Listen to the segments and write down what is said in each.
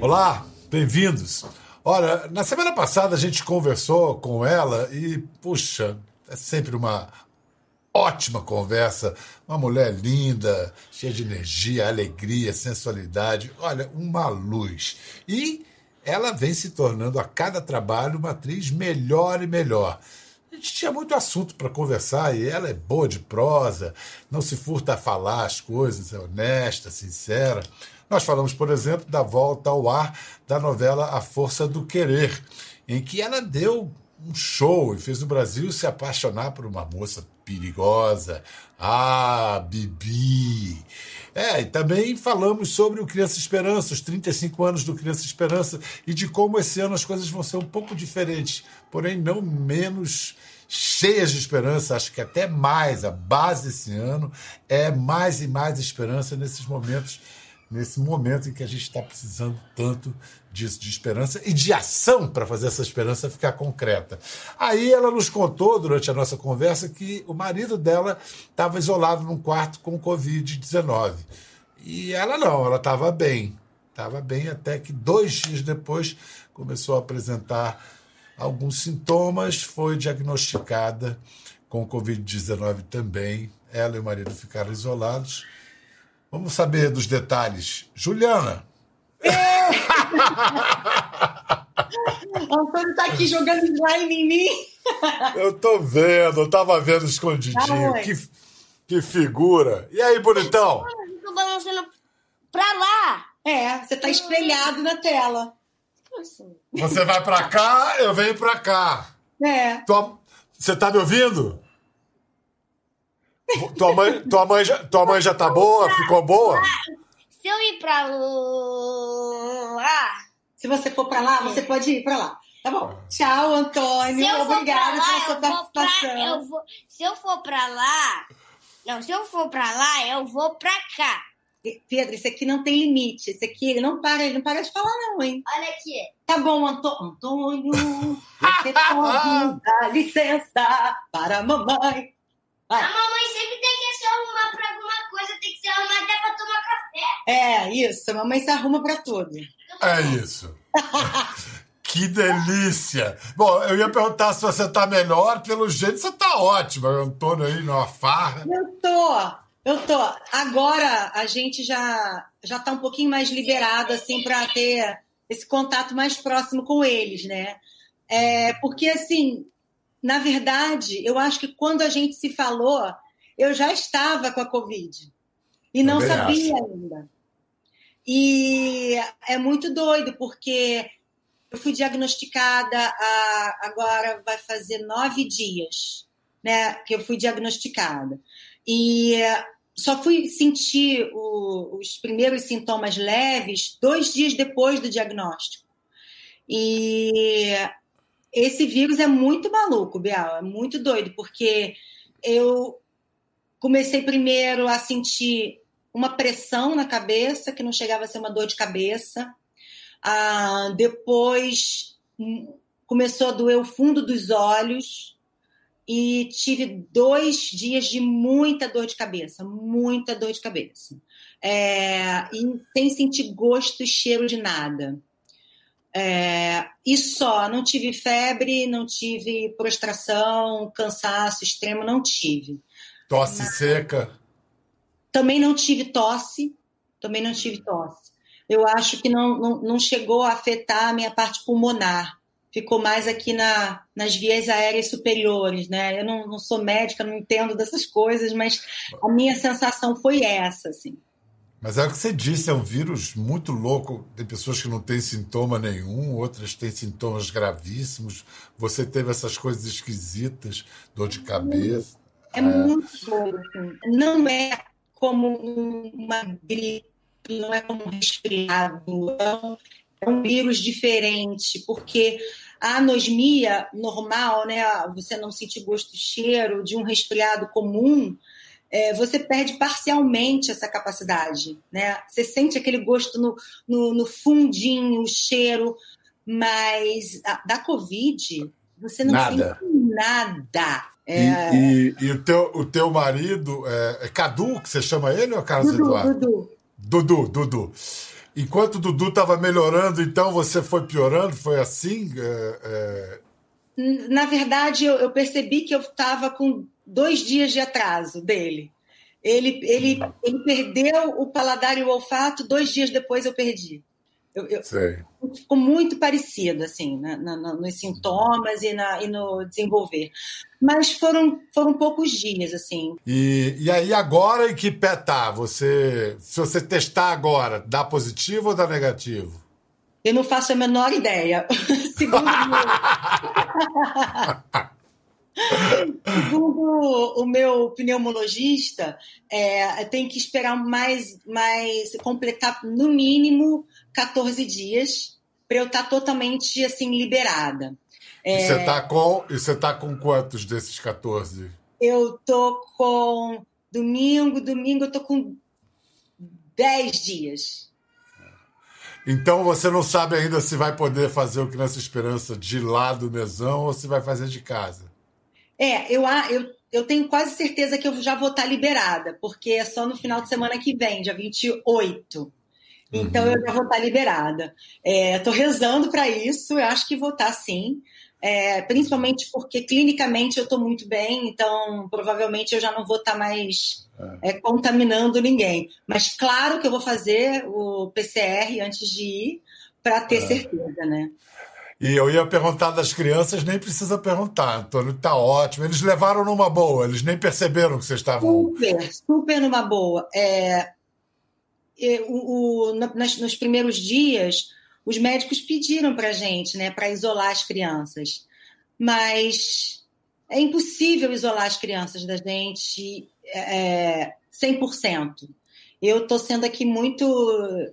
Olá, bem-vindos. Olha, na semana passada a gente conversou com ela e, puxa, é sempre uma ótima conversa. Uma mulher linda, cheia de energia, alegria, sensualidade. Olha, uma luz. E ela vem se tornando a cada trabalho uma atriz melhor e melhor. A gente tinha muito assunto para conversar e ela é boa de prosa, não se furta a falar as coisas, é honesta, sincera. Nós falamos, por exemplo, da volta ao ar da novela A Força do Querer, em que ela deu um show e fez o Brasil se apaixonar por uma moça perigosa. Ah, Bibi! É, e também falamos sobre o Criança Esperança, os 35 anos do Criança Esperança, e de como esse ano as coisas vão ser um pouco diferentes, porém não menos cheias de esperança, acho que até mais. A base desse ano é mais e mais esperança nesses momentos nesse momento em que a gente está precisando tanto disso, de esperança e de ação para fazer essa esperança ficar concreta. Aí ela nos contou, durante a nossa conversa, que o marido dela estava isolado num quarto com Covid-19. E ela não, ela estava bem. Estava bem até que dois dias depois começou a apresentar alguns sintomas, foi diagnosticada com Covid-19 também. Ela e o marido ficaram isolados Vamos saber dos detalhes. Juliana. É. o Antônio está aqui jogando slime em mim. Eu tô vendo, eu tava vendo escondidinho. Tá que, que figura. E aí, bonitão? Eu tô balançando pra lá. É, você tá espelhado na tela. Você vai pra cá, eu venho pra cá. É. Tua, você tá me ouvindo? Tua mãe, tua, mãe já, tua mãe já tá boa? Ficou boa? Se eu ir pra lá. Se você for pra lá, você pode ir pra lá. Tá bom. Tchau, Antônio. Obrigada pela sua participação. Pra, eu vou, se eu for pra lá. Não, se eu for pra lá, eu vou pra cá. Pedro, esse aqui não tem limite. Esse aqui, ele não para, ele não para de falar, não, hein? Olha aqui. Tá bom, Antônio. Antônio, você pode dar licença para a mamãe. Vai. A mamãe sempre tem que se arrumar para alguma coisa, tem que se arrumar até para tomar café. É, isso. A mamãe se arruma para tudo. É isso. que delícia! Bom, eu ia perguntar se você tá melhor, pelo jeito você tá ótima. Antônio aí numa farra. Eu tô, eu tô. Agora a gente já já tá um pouquinho mais liberado assim para ter esse contato mais próximo com eles, né? É, porque assim, na verdade, eu acho que quando a gente se falou, eu já estava com a Covid e não sabia acho. ainda. E é muito doido, porque eu fui diagnosticada há, agora vai fazer nove dias, né? Que eu fui diagnosticada. E só fui sentir o, os primeiros sintomas leves dois dias depois do diagnóstico. E esse vírus é muito maluco, Bial, é muito doido, porque eu comecei primeiro a sentir uma pressão na cabeça, que não chegava a ser uma dor de cabeça. Ah, depois hum, começou a doer o fundo dos olhos e tive dois dias de muita dor de cabeça, muita dor de cabeça. É, e sem sentir gosto e cheiro de nada. É, e só, não tive febre, não tive prostração, cansaço extremo, não tive. Tosse Mas, seca? Também não tive tosse, também não tive tosse. Eu acho que não, não, não chegou a afetar a minha parte pulmonar. Ficou mais aqui na, nas vias aéreas superiores, né? Eu não, não sou médica, não entendo dessas coisas, mas a minha sensação foi essa, assim. Mas é o que você disse, é um vírus muito louco. Tem pessoas que não têm sintoma nenhum, outras têm sintomas gravíssimos. Você teve essas coisas esquisitas, dor de cabeça. É, muito louco. Assim. Não é como uma gripe, não é como um resfriado. É um vírus diferente, porque a anosmia normal, né, você não sentir gosto e cheiro de um resfriado comum, é, você perde parcialmente essa capacidade, né? Você sente aquele gosto no, no, no fundinho, o cheiro, mas a, da Covid você não nada. sente nada, É... E, e, e, o, teu, o teu marido, é, é, Cadu, que você chama ele ou é Carlos Dudu, Eduardo? Dudu. Dudu, Dudu. Enquanto o Dudu estava melhorando, então você foi piorando? Foi assim? É, é Na verdade, eu, eu percebi que eu estava com dois dias de atraso dele. Ele, ele, ele perdeu o paladar e o olfato, dois dias depois eu perdi. Eu, eu, ficou muito parecido, assim, na, na, nos sintomas e, na, e no desenvolver. Mas foram, foram poucos dias, assim. E, e aí, agora em que pé tá? Você, se você testar agora, dá positivo ou dá negativo? Eu não faço a menor ideia. Segundo Segundo o meu pneumologista, é, tem que esperar mais, mais completar no mínimo 14 dias para eu estar tá totalmente assim liberada. É, e você está com, e você tá com quantos desses 14? Eu tô com domingo, domingo eu tô com 10 dias. Então você não sabe ainda se vai poder fazer o Criança Esperança de lá do mesão ou se vai fazer de casa. É, eu, eu, eu tenho quase certeza que eu já vou estar liberada, porque é só no final de semana que vem, dia 28. Então uhum. eu já vou estar liberada. Estou é, rezando para isso, eu acho que vou estar sim. É, principalmente porque clinicamente eu estou muito bem, então provavelmente eu já não vou estar mais é. é. contaminando ninguém. Mas claro que eu vou fazer o PCR antes de ir para ter é. certeza, né? E eu ia perguntar das crianças, nem precisa perguntar. Antônio está ótimo. Eles levaram numa boa, eles nem perceberam que vocês estavam. Super, super numa boa. É, o, o, nas, nos primeiros dias, os médicos pediram para gente, né, para isolar as crianças. Mas é impossível isolar as crianças da gente é, 100%. Eu estou sendo aqui muito,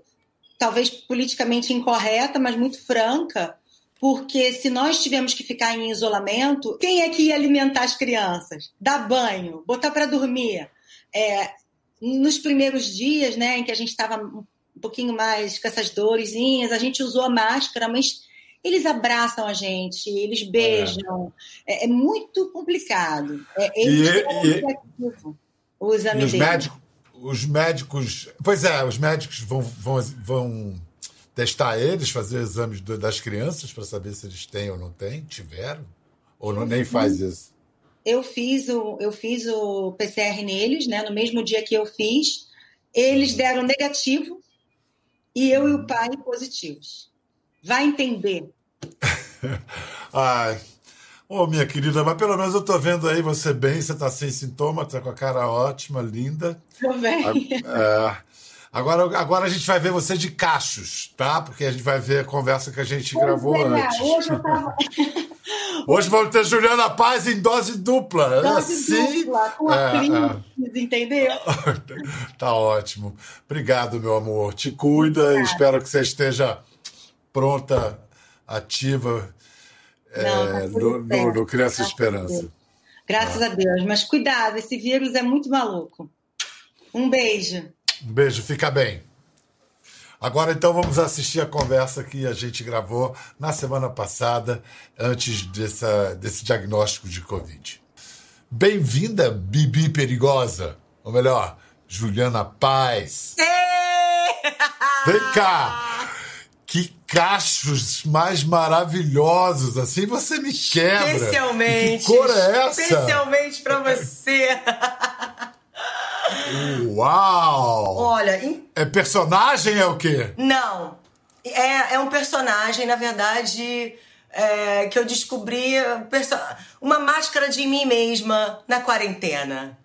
talvez politicamente incorreta, mas muito franca porque se nós tivermos que ficar em isolamento, quem é que ia alimentar as crianças? Dar banho, botar para dormir. É, nos primeiros dias, né, em que a gente estava um pouquinho mais com essas doresinhas, a gente usou a máscara, mas eles abraçam a gente, eles beijam. É, é muito complicado. É, eles e, e, o exame e os médicos, os médicos. Pois é, os médicos vão, vão, vão testar eles, fazer exames das crianças para saber se eles têm ou não têm? Tiveram? Ou não, nem faz isso? Eu fiz, o, eu fiz o PCR neles, né? No mesmo dia que eu fiz, eles uhum. deram negativo e eu e o pai positivos. Vai entender. Ai. Ô, oh, minha querida, mas pelo menos eu tô vendo aí você bem, você tá sem sintoma, tá com a cara ótima, linda. Tô bem. É, Agora, agora a gente vai ver você de cachos, tá? Porque a gente vai ver a conversa que a gente pois gravou é, antes. Hoje, eu tava... hoje vamos ter Juliana Paz em dose dupla. Dose assim, dupla, com é, é. entendeu? tá ótimo. Obrigado, meu amor. Te cuida e espero que você esteja pronta, ativa Não, tá é, no, no, no, Criança Esperança. Graças a Deus. Mas cuidado, esse vírus é muito maluco. Um beijo. Um beijo, fica bem. Agora então vamos assistir a conversa que a gente gravou na semana passada, antes dessa, desse diagnóstico de Covid. Bem-vinda, Bibi Perigosa. Ou melhor, Juliana Paz. Vem cá! Que cachos mais maravilhosos! Assim você me quebra! Especialmente! Que cor é essa? Especialmente para você! Uau! Olha. Em... É personagem é o quê? Não. É, é um personagem, na verdade, é, que eu descobri uma máscara de mim mesma na quarentena.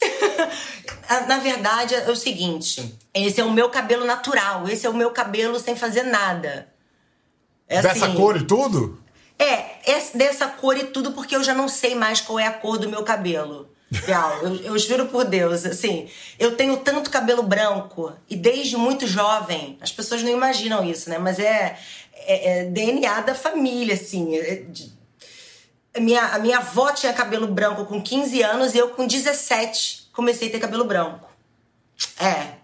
na verdade, é o seguinte: esse é o meu cabelo natural, esse é o meu cabelo sem fazer nada. É Dessa assim, cor e tudo? É, é, dessa cor e tudo, porque eu já não sei mais qual é a cor do meu cabelo. Real, eu, eu juro por Deus, assim, eu tenho tanto cabelo branco e desde muito jovem, as pessoas não imaginam isso, né? Mas é, é, é DNA da família, assim. É de, a minha, a minha avó tinha cabelo branco com 15 anos e eu com 17 comecei a ter cabelo branco. É.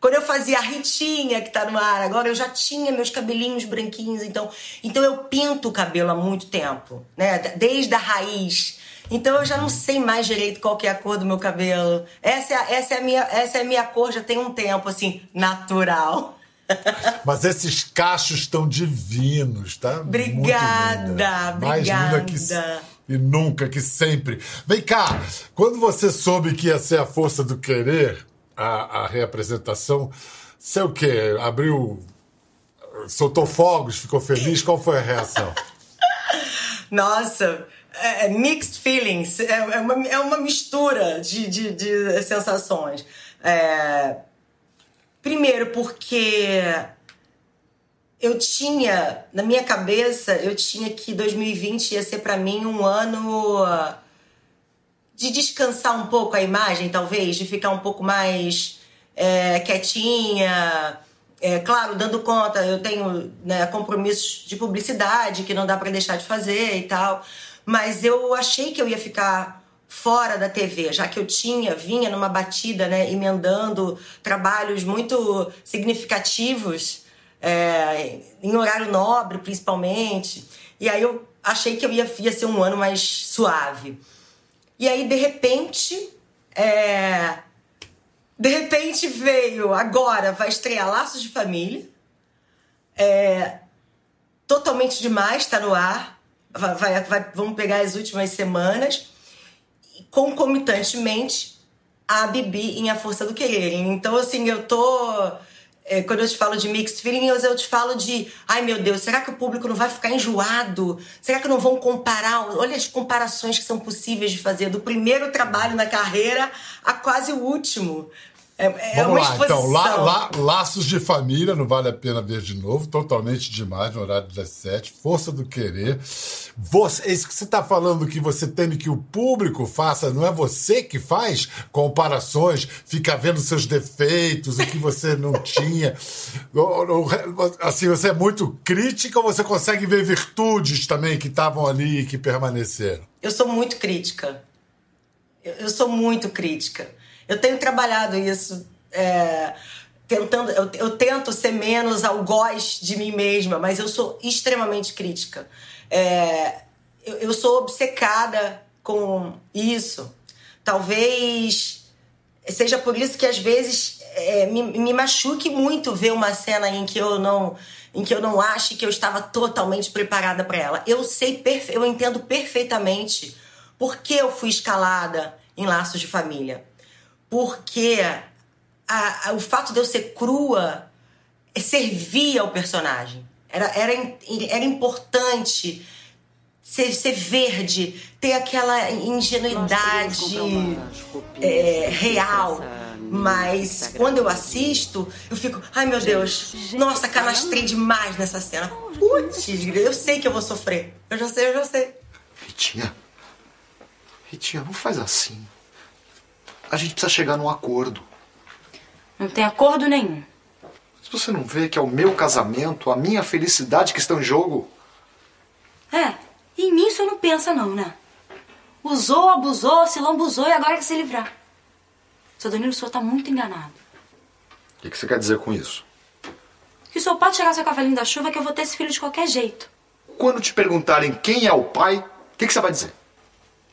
Quando eu fazia a Ritinha, que tá no ar, agora eu já tinha meus cabelinhos branquinhos, então, então eu pinto o cabelo há muito tempo, né? Desde a raiz Então eu já não sei mais direito qual que é a cor do meu cabelo. Essa é, a- essa é, a, minha, essa é a minha cor já tem um tempo, assim, natural. Mas esses cachos estão divinos, tá? Obrigada, linda. Mais linda que obrigada. e nunca que sempre. Vem cá, quando você soube que ia ser a força do querer, a, a reapresentação, sei o quê? Abriu, soltou fogos, ficou feliz? Qual foi a reação? Nossa, é, é mixed feelings. É, é uma, é uma mistura de, de, de sensações. É, primeiro, porque eu tinha, na minha cabeça, eu tinha que 2020 ia ser pra mim um ano de descansar um pouco a imagem, talvez, de ficar um pouco mais é, quietinha. É, claro, dando conta, eu tenho né, compromissos de publicidade que não dá para deixar de fazer e tal. Mas eu achei que eu ia ficar fora da TV, já que eu tinha, vinha numa batida, né, emendando trabalhos muito significativos, é, em horário nobre, principalmente. E aí eu achei que eu ia, ia ser um ano mais suave. E aí, de repente, é, de repente veio, agora vai estrear Laços de Família. É, totalmente demais, tá no ar. Vai, vai- vai- vamos pegar as últimas semanas. Concomitantemente, a Bibi em A Força do Querer. Então, assim, eu tô. é, quando eu te falo de mixed feelings, eu te falo de. Ai meu Deus, será que o público não vai ficar enjoado? Será que não vão comparar? Olha as comparações que são possíveis de fazer do primeiro trabalho na carreira a quase o último. É, é Vamos lá, então. La- la- laços de família, não vale a pena ver de novo. Totalmente demais, no horário das sete. Força do querer. Você, isso que você está falando que você teme que o público faça, não é você que faz comparações, fica vendo seus defeitos, o que você não tinha. Assim, você é muito crítica ou você consegue ver virtudes também que estavam ali e que permaneceram? Eu sou muito crítica. Eu sou muito crítica. Eu tenho trabalhado isso, é, tentando. Eu, eu tento ser menos algoz de mim mesma, mas eu sou extremamente crítica. É, eu, eu sou obcecada com isso. Talvez seja por isso que às vezes é, me, me machuque muito ver uma cena em que eu não em que eu não ache que eu estava totalmente preparada para ela. Eu sei, eu entendo perfeitamente por que eu fui escalada em laços de família. Porque a- a- o fato de eu ser crua é, servia ao personagem. Era, era, era importante ser, ser verde, ter aquela ingenuidade é, real. Mas quando eu assisto, eu fico, ai meu Deus, nossa, canastrei demais nessa cena. Putz, eu sei que eu vou sofrer. Eu já sei, eu já sei. Ritinha. Ritinha, não faz assim. A gente precisa chegar num acordo. Não tem acordo nenhum. Se você não vê que é o meu casamento, a minha felicidade que estão em jogo, É, e em mim senhor não pensa não, né? Usou, abusou, se lambuzou e agora quer se livrar. Seu Danilo, o senhor tá muito enganado. o que que você quer dizer com isso? Que o senhor pode chegar seu cavalinho da chuva que eu vou ter esse filho de qualquer jeito. Quando te perguntarem quem é o pai, o que, que você vai dizer?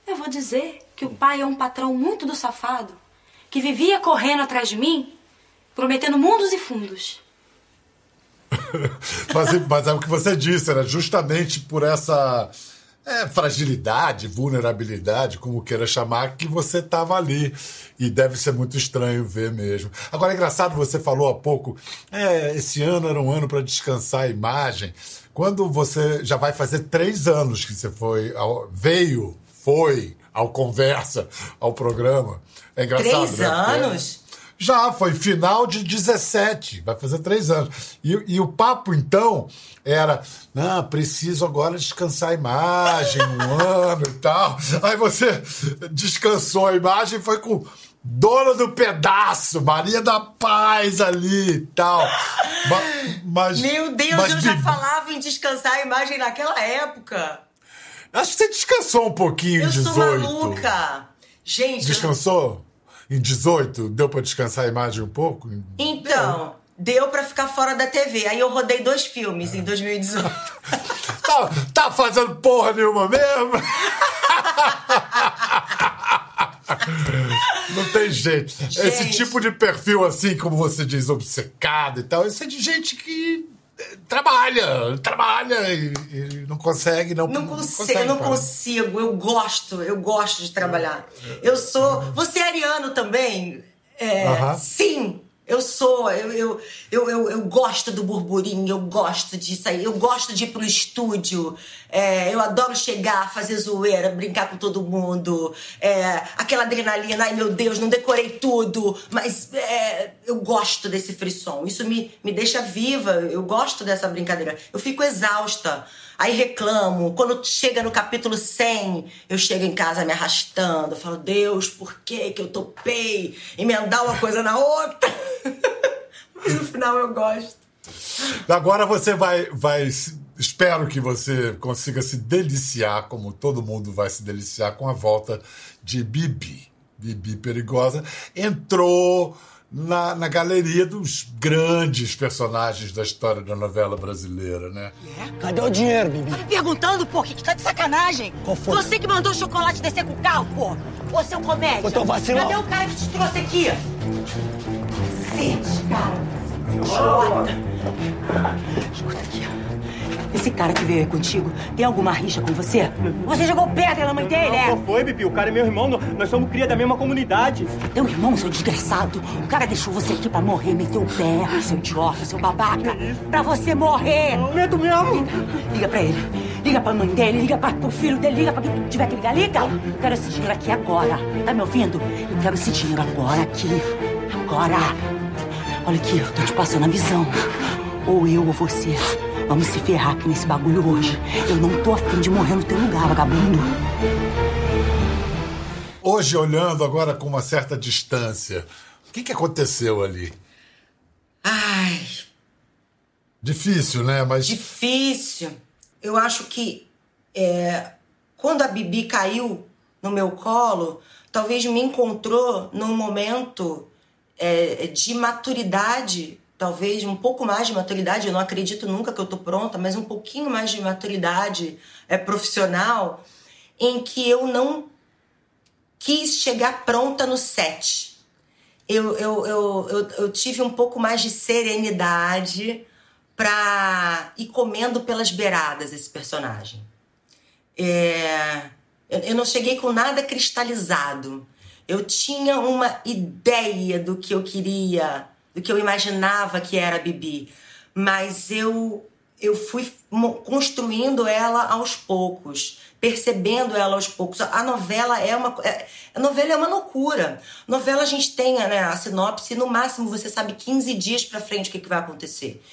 Eu vou dizer que o pai é um patrão muito do safado, que vivia correndo atrás de mim, prometendo mundos e fundos. Mas, mas é o que você disse, era justamente por essa é, fragilidade, vulnerabilidade, como queira chamar, que você estava ali. E deve ser muito estranho ver mesmo. Agora, é engraçado, você falou há pouco, é, esse ano era um ano para descansar a imagem. Quando você já vai fazer três anos que você foi, veio, foi ao Conversa, ao programa. É engraçado, Três né? Anos? já, foi final de 17, vai fazer três anos. E, e o papo, então, era: não, preciso agora descansar a imagem, um ano e tal. Aí você descansou a imagem e foi com dona do pedaço, Maria da Paz ali e tal. Ma- Mas, Meu Deus, mas, eu já falava em descansar a imagem naquela época. Acho que você descansou um pouquinho em Eu 18. sou maluca. Gente, eu- Descansou? Em 18? Deu pra descansar a imagem um pouco? então, deu pra ficar fora da TV. Aí eu rodei dois filmes em 2018. Tá, tá fazendo porra nenhuma mesmo? Não tem jeito. Esse Gente. tipo de perfil, assim, como você diz, obcecado e tal, isso é de gente que trabalha, trabalha e, e não consegue, não, Não consigo, eu não parar. consigo. Eu gosto, eu gosto de trabalhar. Eu sou. Você é ariano também? É, Aham. Sim, eu sou. Eu, eu, eu, eu, gosto do burburinho, eu gosto disso aí. Eu gosto de ir pro estúdio. É, eu adoro chegar, fazer zoeira, brincar com todo mundo. É, aquela adrenalina, ai meu Deus, não decorei tudo. Mas é, eu gosto desse frisson. Isso me, me deixa viva. Eu gosto dessa brincadeira. Eu fico exausta. Aí reclamo. Quando chega no capítulo 100, eu chego em casa me arrastando. Falo, Deus, por que que eu topei emendar uma coisa na outra? Mas no final eu gosto. Agora você vai, vai. Espero que você consiga se deliciar, como todo mundo vai se deliciar, com a volta de Bibi. Bibi Perigosa entrou na, na galeria dos grandes personagens da história da novela brasileira, né? Cadê o dinheiro, Bibi? Tá me perguntando, pô, que que tá de sacanagem? Qual foi? Você que mandou o chocolate descer com o carro, pô. Ô, seu comédia. Foi teu vacilão. Cadê o cara que te trouxe aqui? Cacete, cara. Escuta aqui. Esse cara que veio aí contigo tem alguma rixa com você? Você jogou pedra na mãe dele, é? Qual foi, Bibi? O cara é meu irmão, nós somos cria da mesma comunidade. Teu irmão, seu desgraçado. O cara deixou você aqui pra morrer, meteu o pé, seu idiota, seu babaca. Pra você morrer. Medo mesmo. Liga pra ele. Liga pra mãe dele, liga pra, pro filho dele, liga pra quem tiver que ligar. Liga! Eu quero esse dinheiro aqui agora. Tá me ouvindo? Eu quero esse dinheiro agora aqui. Agora. Olha aqui, eu tô te passando a visão. Ou eu ou você. Vamos se ferrar aqui nesse bagulho hoje. Eu não tô afim de morrer no teu lugar, vagabundo. Hoje, olhando agora com uma certa distância, o que, que aconteceu ali? Ai, Difícil, né? Mas difícil. Eu acho que é, quando a Bibi caiu no meu colo, talvez me encontrou num momento é, de maturidade, talvez um pouco mais de maturidade. Eu não acredito nunca que eu tô pronta, mas um pouquinho mais de maturidade é, profissional, em que eu não quis chegar pronta no set. Eu, eu, eu, eu, eu tive um pouco mais de serenidade pra ir comendo pelas beiradas esse personagem. É, eu não cheguei com nada cristalizado. Eu tinha uma ideia do que eu queria, do que eu imaginava que era a Bibi, mas eu eu fui construindo ela aos poucos, percebendo ela aos poucos. A novela é uma é- a novela é uma loucura. Novela a gente tem né, a sinopse, no máximo você sabe 15 dias pra frente o que, que vai acontecer.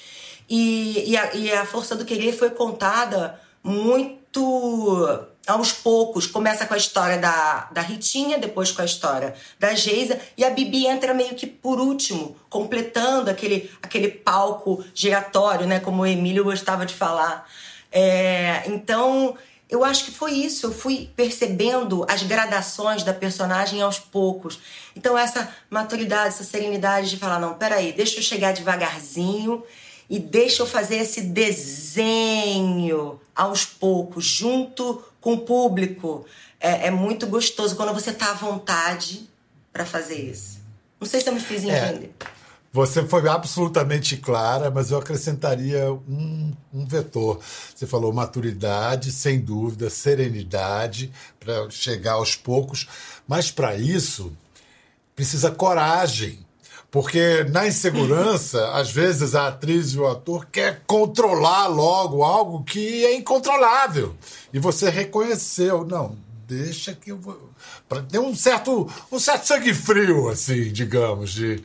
E, e, a, e a Força do Querer foi contada muito aos poucos. Começa com a história da, da Ritinha, depois com a história da Geisa, e a Bibi entra meio que por último, completando aquele, aquele palco giratório, né? Como o Emílio gostava de falar. É, então, eu acho que foi isso. Eu fui percebendo as gradações da personagem aos poucos. Então, essa maturidade, essa serenidade de falar: não, peraí, deixa eu chegar devagarzinho e deixa eu fazer esse desenho aos poucos, junto com o público. É, é muito gostoso quando você tá à vontade para fazer isso. Não sei se eu me fiz É. entender. Você foi absolutamente clara, mas eu acrescentaria um, um vetor. Você falou maturidade, sem dúvida, serenidade, para chegar aos poucos, mas para isso precisa coragem. Porque na insegurança, às vezes a atriz e o ator quer controlar logo algo que é incontrolável. E você reconheceu, não, deixa que eu vou. Ter um certo, um certo sangue frio, assim, digamos, de.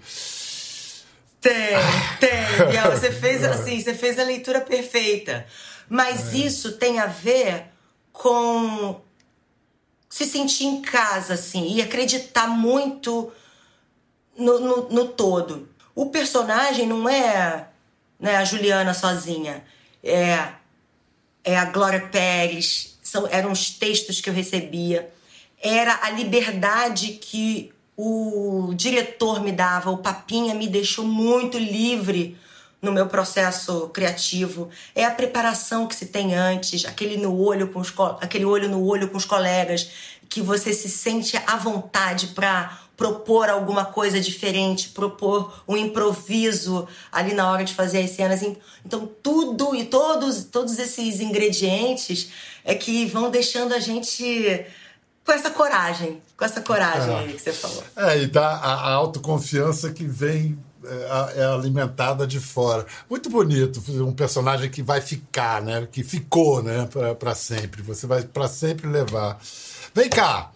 Tem, tem. Você fez assim, você fez a leitura perfeita. Mas isso tem a ver com se sentir em casa, assim, e acreditar muito no, no, no todo. O personagem não é né, a Juliana sozinha. É, é a Glória Pérez. São, eram os textos que eu recebia. Era a liberdade que o diretor me dava. O Papinha me deixou muito livre no meu processo criativo, é a preparação que se tem antes, aquele no olho com os aquele olho no olho com os colegas, que você se sente à vontade para propor alguma coisa diferente, propor um improviso ali na hora de fazer as cenas. Então tudo e todos todos esses ingredientes é que vão deixando a gente com essa coragem, com essa coragem é. aí que você falou. É, e dá a, a autoconfiança que vem é, é, alimentada de fora. Muito bonito, um personagem que vai ficar, né? Que ficou, né? Para sempre. Você vai para sempre levar. Vem cá.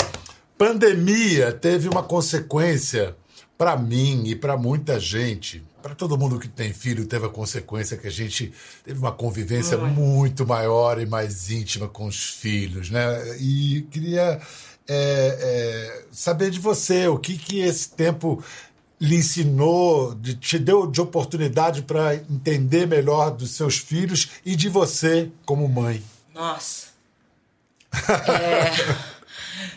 Pandemia teve uma consequência para mim e para muita gente. Para todo mundo que tem filho, teve a consequência que a gente teve uma convivência muito maior e mais íntima com os filhos, né? E queria é, é, saber de você o que que esse tempo lhe ensinou, de, te deu de oportunidade para entender melhor dos seus filhos e de você como mãe? Nossa. É...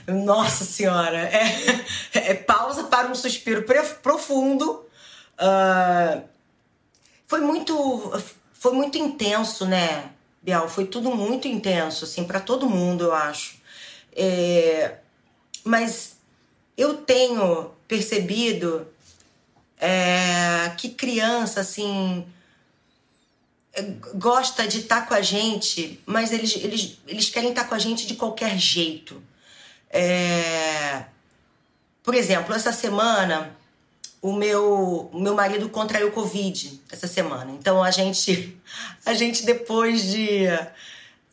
Nossa Senhora. É... é, pausa para um suspiro profundo. Uh... Foi muito. Foi muito intenso, né, Bial? Foi tudo muito intenso, assim, para todo mundo, eu acho. É... Mas eu tenho percebido é, que criança, assim, é, gosta de estar tá com a gente, mas eles, eles, eles querem estar tá com a gente de qualquer jeito. É, por exemplo, essa semana o meu, o meu marido contraiu Covid essa semana. Então a gente, a gente depois de,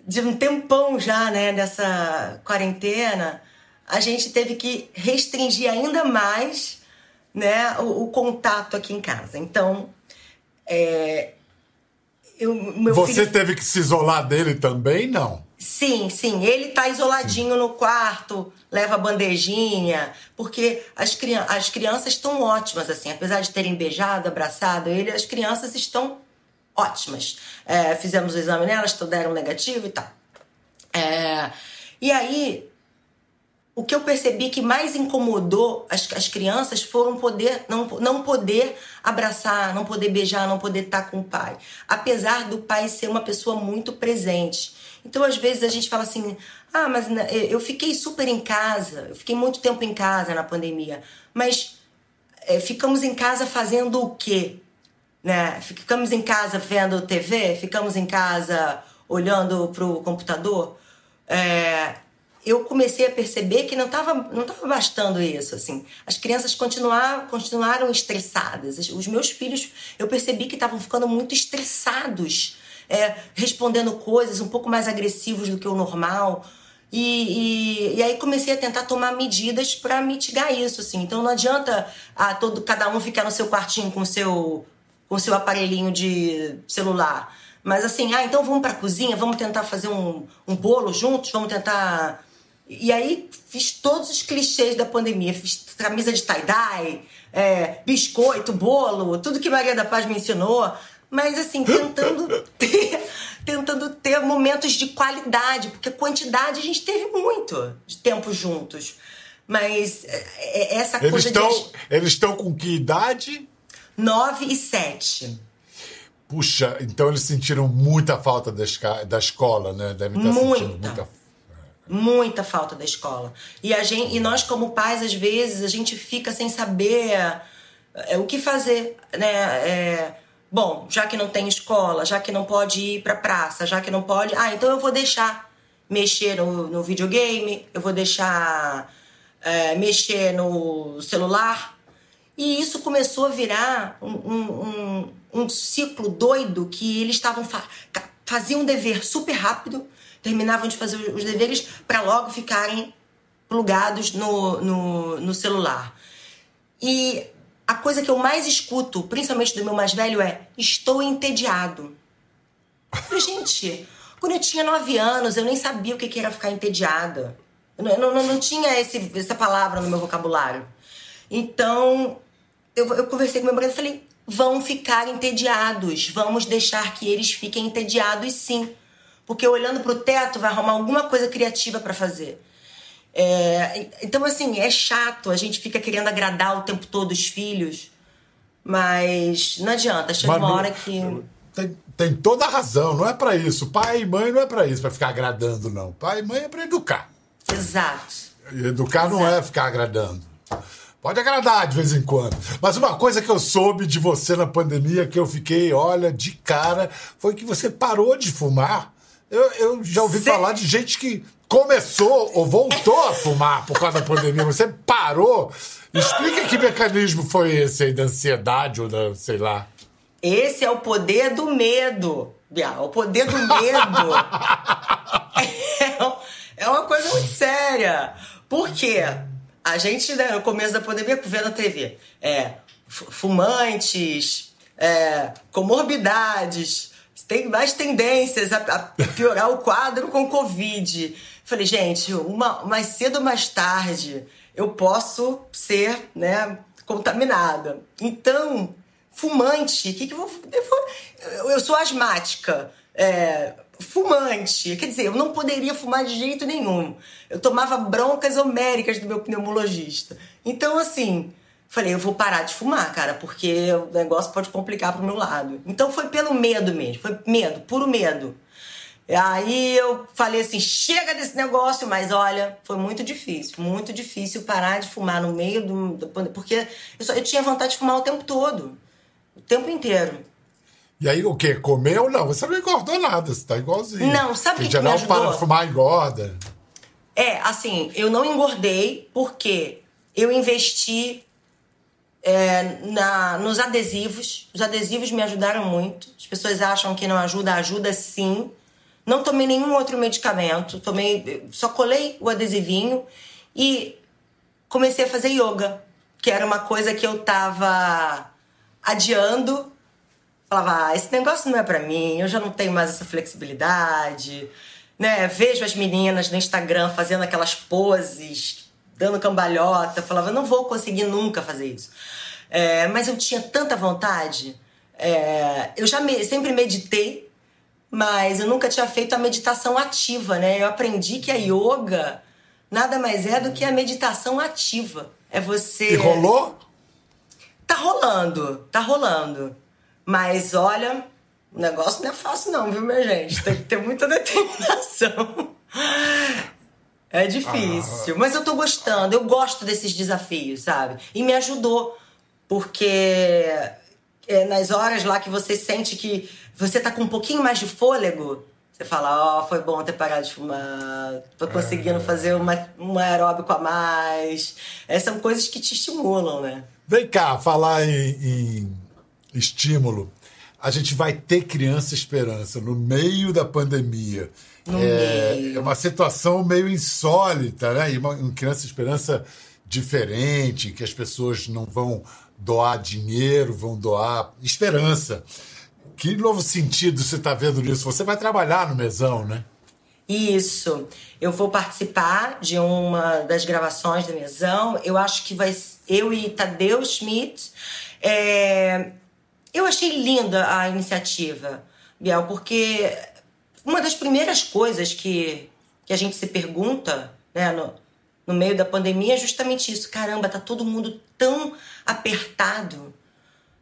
de um tempão já, né, dessa quarentena, a gente teve que restringir ainda mais né, o, o contato aqui em casa. Então, é, eu, Você filho... teve que se isolar dele também, não? Sim, sim. Ele tá isoladinho no quarto, leva bandejinha, porque as, cri... as crianças estão ótimas, assim. Apesar de terem beijado, abraçado ele, as crianças estão ótimas. É, fizemos o exame nelas, todas deram negativo e tal. É, e aí, o que eu percebi que mais incomodou as, as crianças foram poder não, não poder abraçar, não poder beijar, não poder estar com o pai. Apesar do pai ser uma pessoa muito presente. Então, às vezes, a gente fala assim: ah, mas eu fiquei super em casa, eu fiquei muito tempo em casa na pandemia, mas é, ficamos em casa fazendo o quê? Né? Ficamos em casa vendo TV? Ficamos em casa olhando para o computador? É, eu comecei a perceber que não estava não tava bastando isso, assim. As crianças continuaram, continuaram estressadas. Os meus filhos, eu percebi que estavam ficando muito estressados, é, respondendo coisas um pouco mais agressivos do que o normal. E, e, e aí comecei a tentar tomar medidas para mitigar isso, assim. Então não adianta ah, todo, cada um ficar no seu quartinho com seu com seu aparelhinho de celular. Mas assim, ah, então vamos para a cozinha, vamos tentar fazer um, um bolo juntos, vamos tentar e aí fiz todos os clichês da pandemia. Fiz camisa de tie-dye, é, biscoito, bolo, tudo que Maria da Paz me ensinou. Mas assim, tentando ter, tentando ter momentos de qualidade, porque quantidade a gente teve muito de tempo juntos. Mas é, é, essa eles coisa estão, de... Eles estão com que idade? Nove e sete. Puxa, então eles sentiram muita falta da, da escola, né? Devem estar muita. sentindo muita muita falta da escola. E a gente, e nós como pais às vezes a gente fica sem saber é, o que fazer, né? É, bom, já que não tem escola, já que não pode ir para praça, já que não pode, ah, então eu vou deixar mexer no, no videogame, eu vou deixar é, mexer no celular. E isso começou a virar um, um, um, um ciclo doido que eles estavam fa faziam um dever super rápido terminavam de fazer os deveres para logo ficarem plugados no, no, no celular. E a coisa que eu mais escuto, principalmente do meu mais velho, é: estou entediado. falei, gente, quando eu tinha nove anos, eu nem sabia o que era ficar entediada. Eu não, não, não tinha esse, essa palavra no meu vocabulário. Então, eu, eu conversei com meu marido e falei: vão ficar entediados, vamos deixar que eles fiquem entediados sim porque olhando para o teto vai arrumar alguma coisa criativa para fazer. É, então, assim, é chato, a gente fica querendo agradar o tempo todo os filhos. Mas não adianta, chega Mas uma hora que. Tem, tem toda a razão, não é pra isso. Pai e mãe não é pra isso, pra ficar agradando, não. Pai e mãe é pra educar. Exato. E educar não é ficar agradando. Pode agradar de vez em quando. Mas uma coisa que eu soube de você na pandemia, que eu fiquei, olha, de cara, foi que você parou de fumar. Eu, eu já ouvi Cê- falar de gente que começou ou voltou a fumar por causa da pandemia. Você parou. Explica que mecanismo foi esse aí da ansiedade ou da, sei lá. Esse é o poder do medo, Bial. O poder do medo é, é uma coisa muito séria. Por quê? A gente, né, no começo da pandemia, vendo na TV, é, fu- fumantes, é, comorbidades, tem mais tendências a, a piorar o quadro com Covid. Falei, gente, uma, mais cedo ou mais tarde eu posso ser né, contaminada. Então, fumante, o que, que eu vou. Eu, eu sou asmática. é, fumante. Quer dizer, eu não poderia fumar de jeito nenhum. Eu tomava broncas homéricas do meu pneumologista. Então, assim, falei, eu vou parar de fumar, cara, porque o negócio pode complicar pro meu lado. Então foi pelo medo mesmo, foi medo, puro medo. Aí eu falei assim, chega desse negócio, mas olha, foi muito difícil, muito difícil parar de fumar no meio do, do porque eu, só, eu tinha vontade de fumar o tempo todo, o tempo inteiro. E aí o quê? Comeu? Não, você não engordou nada, você tá igualzinho. Não, sabe o que que me geral, para ajudou? de fumar engorda. É, assim, eu não engordei porque eu investi é, na, nos adesivos. Os adesivos me ajudaram muito. As pessoas acham que não ajuda, ajuda sim. Não tomei nenhum outro medicamento. Tomei, só colei o adesivinho e comecei a fazer yoga, que era uma coisa que eu tava adiando. Falava, ah, esse negócio não é pra mim, eu já não tenho mais essa flexibilidade, né? Vejo as meninas no Instagram fazendo aquelas poses, dando cambalhota, falava, não vou conseguir nunca fazer isso. É, mas eu tinha tanta vontade, é, eu já me- sempre meditei, mas eu nunca tinha feito a meditação ativa, né? Eu aprendi que a yoga nada mais é do que a meditação ativa. É você. E rolou? Tá rolando, tá rolando. Mas olha, o negócio não é fácil, não, viu, minha gente? Tem que ter muita determinação. É difícil. Mas eu tô gostando, eu gosto desses desafios, sabe? E me ajudou, porque é, nas horas lá que você sente que você tá com um pouquinho mais de fôlego, você fala, ó, foi bom ter parado de fumar, tô conseguindo fazer uma, um aeróbico a mais. Essas são coisas que te estimulam, né? Vem cá, falar em, em estímulo. A gente vai ter criança esperança no meio da pandemia. No é, meio. é uma situação meio insólita, né? E uma, uma criança esperança diferente, que as pessoas não vão doar dinheiro, vão doar esperança. Que novo sentido você está vendo nisso? Você vai trabalhar no mesão, né? Isso. Eu vou participar de uma das gravações da Mesão. Eu acho que vai eu e Tadeu Schmidt. É, Eu achei linda a iniciativa, Biel, porque uma das primeiras coisas que, que a gente se pergunta né, no, no meio da pandemia é justamente isso. Caramba, tá todo mundo tão apertado.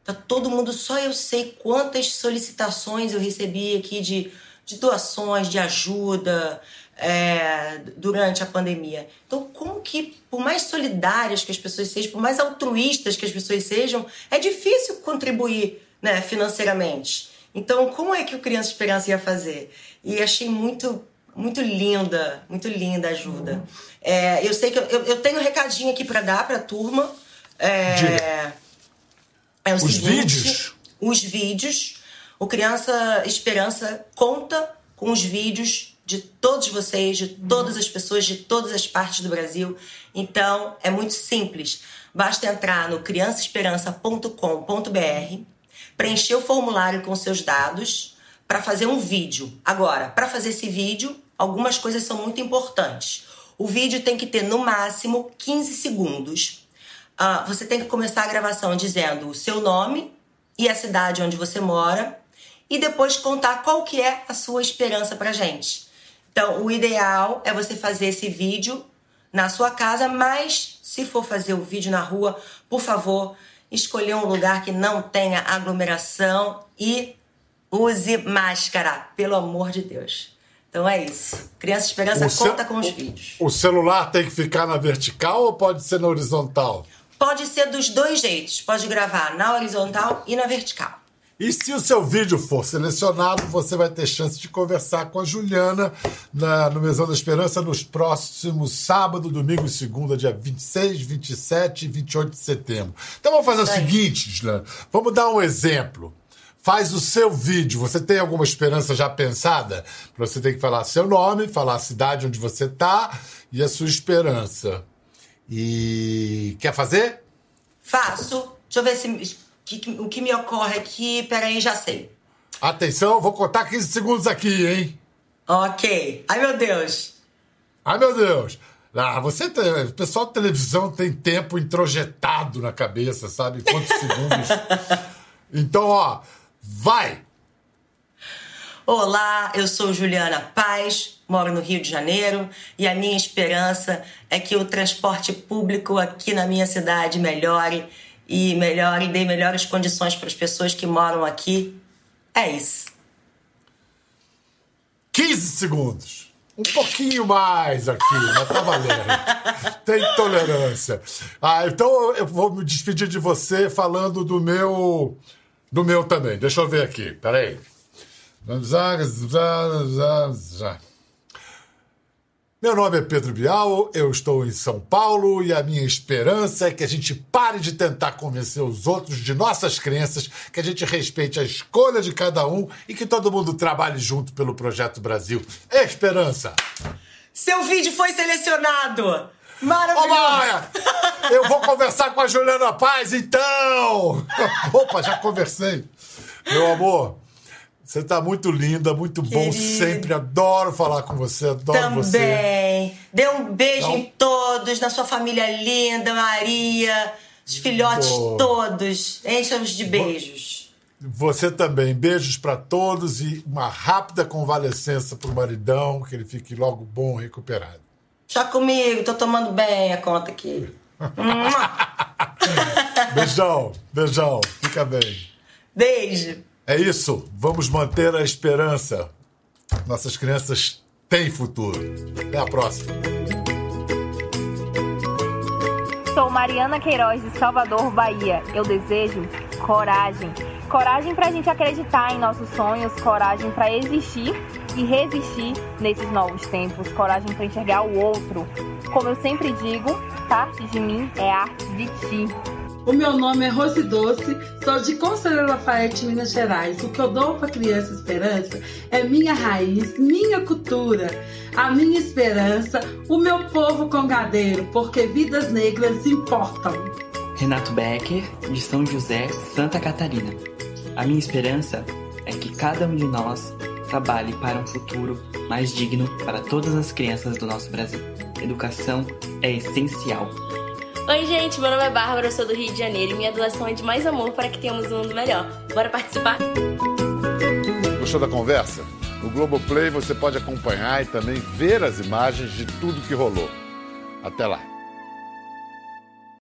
Tá todo mundo, só eu sei quantas solicitações eu recebi aqui de, de doações, de ajuda é, durante a pandemia. Então, como que, por mais solidárias que as pessoas sejam, por mais altruístas que as pessoas sejam, é difícil contribuir né, financeiramente. Então, como é que o Criança Esperança ia fazer? E achei muito, muito linda, muito linda a ajuda. É, eu sei que eu, eu, tenho um recadinho aqui para dar para a turma. É. é o Os seguinte, vídeos? Os vídeos. O Criança Esperança conta com os vídeos de todos vocês, de todas as pessoas, de todas as partes do Brasil. Então, é muito simples. Basta entrar no criançaesperança.com.br, preencher o formulário com seus dados para fazer um vídeo. Agora, para fazer esse vídeo, algumas coisas são muito importantes. O vídeo tem que ter no máximo 15 segundos. Ah, você tem que começar a gravação dizendo o seu nome e a cidade onde você mora e depois contar qual que é a sua esperança pra gente. Então, o ideal é você fazer esse vídeo na sua casa, mas se for fazer o vídeo na rua, por favor, escolher um lugar que não tenha aglomeração e use máscara, pelo amor de Deus. Então é isso. Criança Esperança O conta com os vídeos. O celular tem que ficar na vertical ou pode ser na horizontal? Pode ser dos dois jeitos. Pode gravar na horizontal e na vertical. E se o seu vídeo for selecionado, você vai ter chance de conversar com a Juliana na- no Mesão da Esperança nos próximos sábado, domingo e segunda, dia 26, 27 e 28 de setembro. Então vamos fazer o aí. seguinte, Juliana. Vamos dar um exemplo. Faz o seu vídeo. Você tem alguma esperança já pensada? Você tem que falar seu nome, falar a cidade onde você está e a sua esperança. E quer fazer? Faço. Deixa eu ver se o que me ocorre aqui. Peraí, já sei. Atenção, vou contar 15 segundos aqui, hein? Ok. Ai, meu Deus. Ai, meu Deus! Ah, você tem, o pessoal de televisão tem tempo introjetado na cabeça, sabe? Quantos segundos? Então, ó, vai! Olá, eu sou Juliana Paz, moro no Rio de Janeiro e a minha esperança é que o transporte público aqui na minha cidade melhore e melhore e dê melhores condições para as pessoas que moram aqui. É isso. 15 segundos. Um pouquinho mais aqui, mas tá valendo. Tem tolerância. Ah, então eu vou me despedir de você falando do meu. Do meu também. Deixa eu ver aqui. Peraí. Meu nome é Pedro Bial, eu estou em São Paulo e a minha esperança é que a gente pare de tentar convencer os outros de nossas crenças, que a gente respeite a escolha de cada um e que todo mundo trabalhe junto pelo Projeto Brasil. Esperança! Seu vídeo foi selecionado! Ô, Maravilhoso! Maia! Eu vou conversar com a Juliana Paz, então! Opa, já conversei. Meu amor, você tá muito linda, muito bom Querido. sempre. Adoro falar com você, adoro você. Também. Dê um beijo em todos, na sua família linda, Maria, os filhotes Boa. todos. Encha-os de beijos. Você também. Beijos pra todos e uma rápida convalescença pro maridão, que ele fique logo bom, recuperado. Chá comigo, tô tomando bem a conta aqui. Beijão, beijão. Fica bem. Beijo. É isso. Vamos manter a esperança. Nossas crianças têm futuro. Até a próxima. Sou Mariana Queiroz de Salvador, Bahia. Eu desejo coragem. Coragem para a gente acreditar em nossos sonhos, coragem para existir e resistir nesses novos tempos, coragem para enxergar o outro. Como eu sempre digo, parte de mim é arte de ti. O meu nome é Rose Doce, sou de Conselheiro Lafayette, Minas Gerais. O que eu dou para criança esperança é minha raiz, minha cultura, a minha esperança, o meu povo congadeiro, porque vidas negras importam. Renato Becker, de São José, Santa Catarina. A minha esperança é que cada um de nós trabalhe para um futuro mais digno para todas as crianças do nosso Brasil. Educação é essencial. Oi, gente, meu nome é Bárbara, eu sou do Rio de Janeiro e minha doação é de mais amor para que tenhamos um mundo melhor. Bora participar? Gostou da conversa? No Globoplay você pode acompanhar e também ver as imagens de tudo que rolou. Até lá.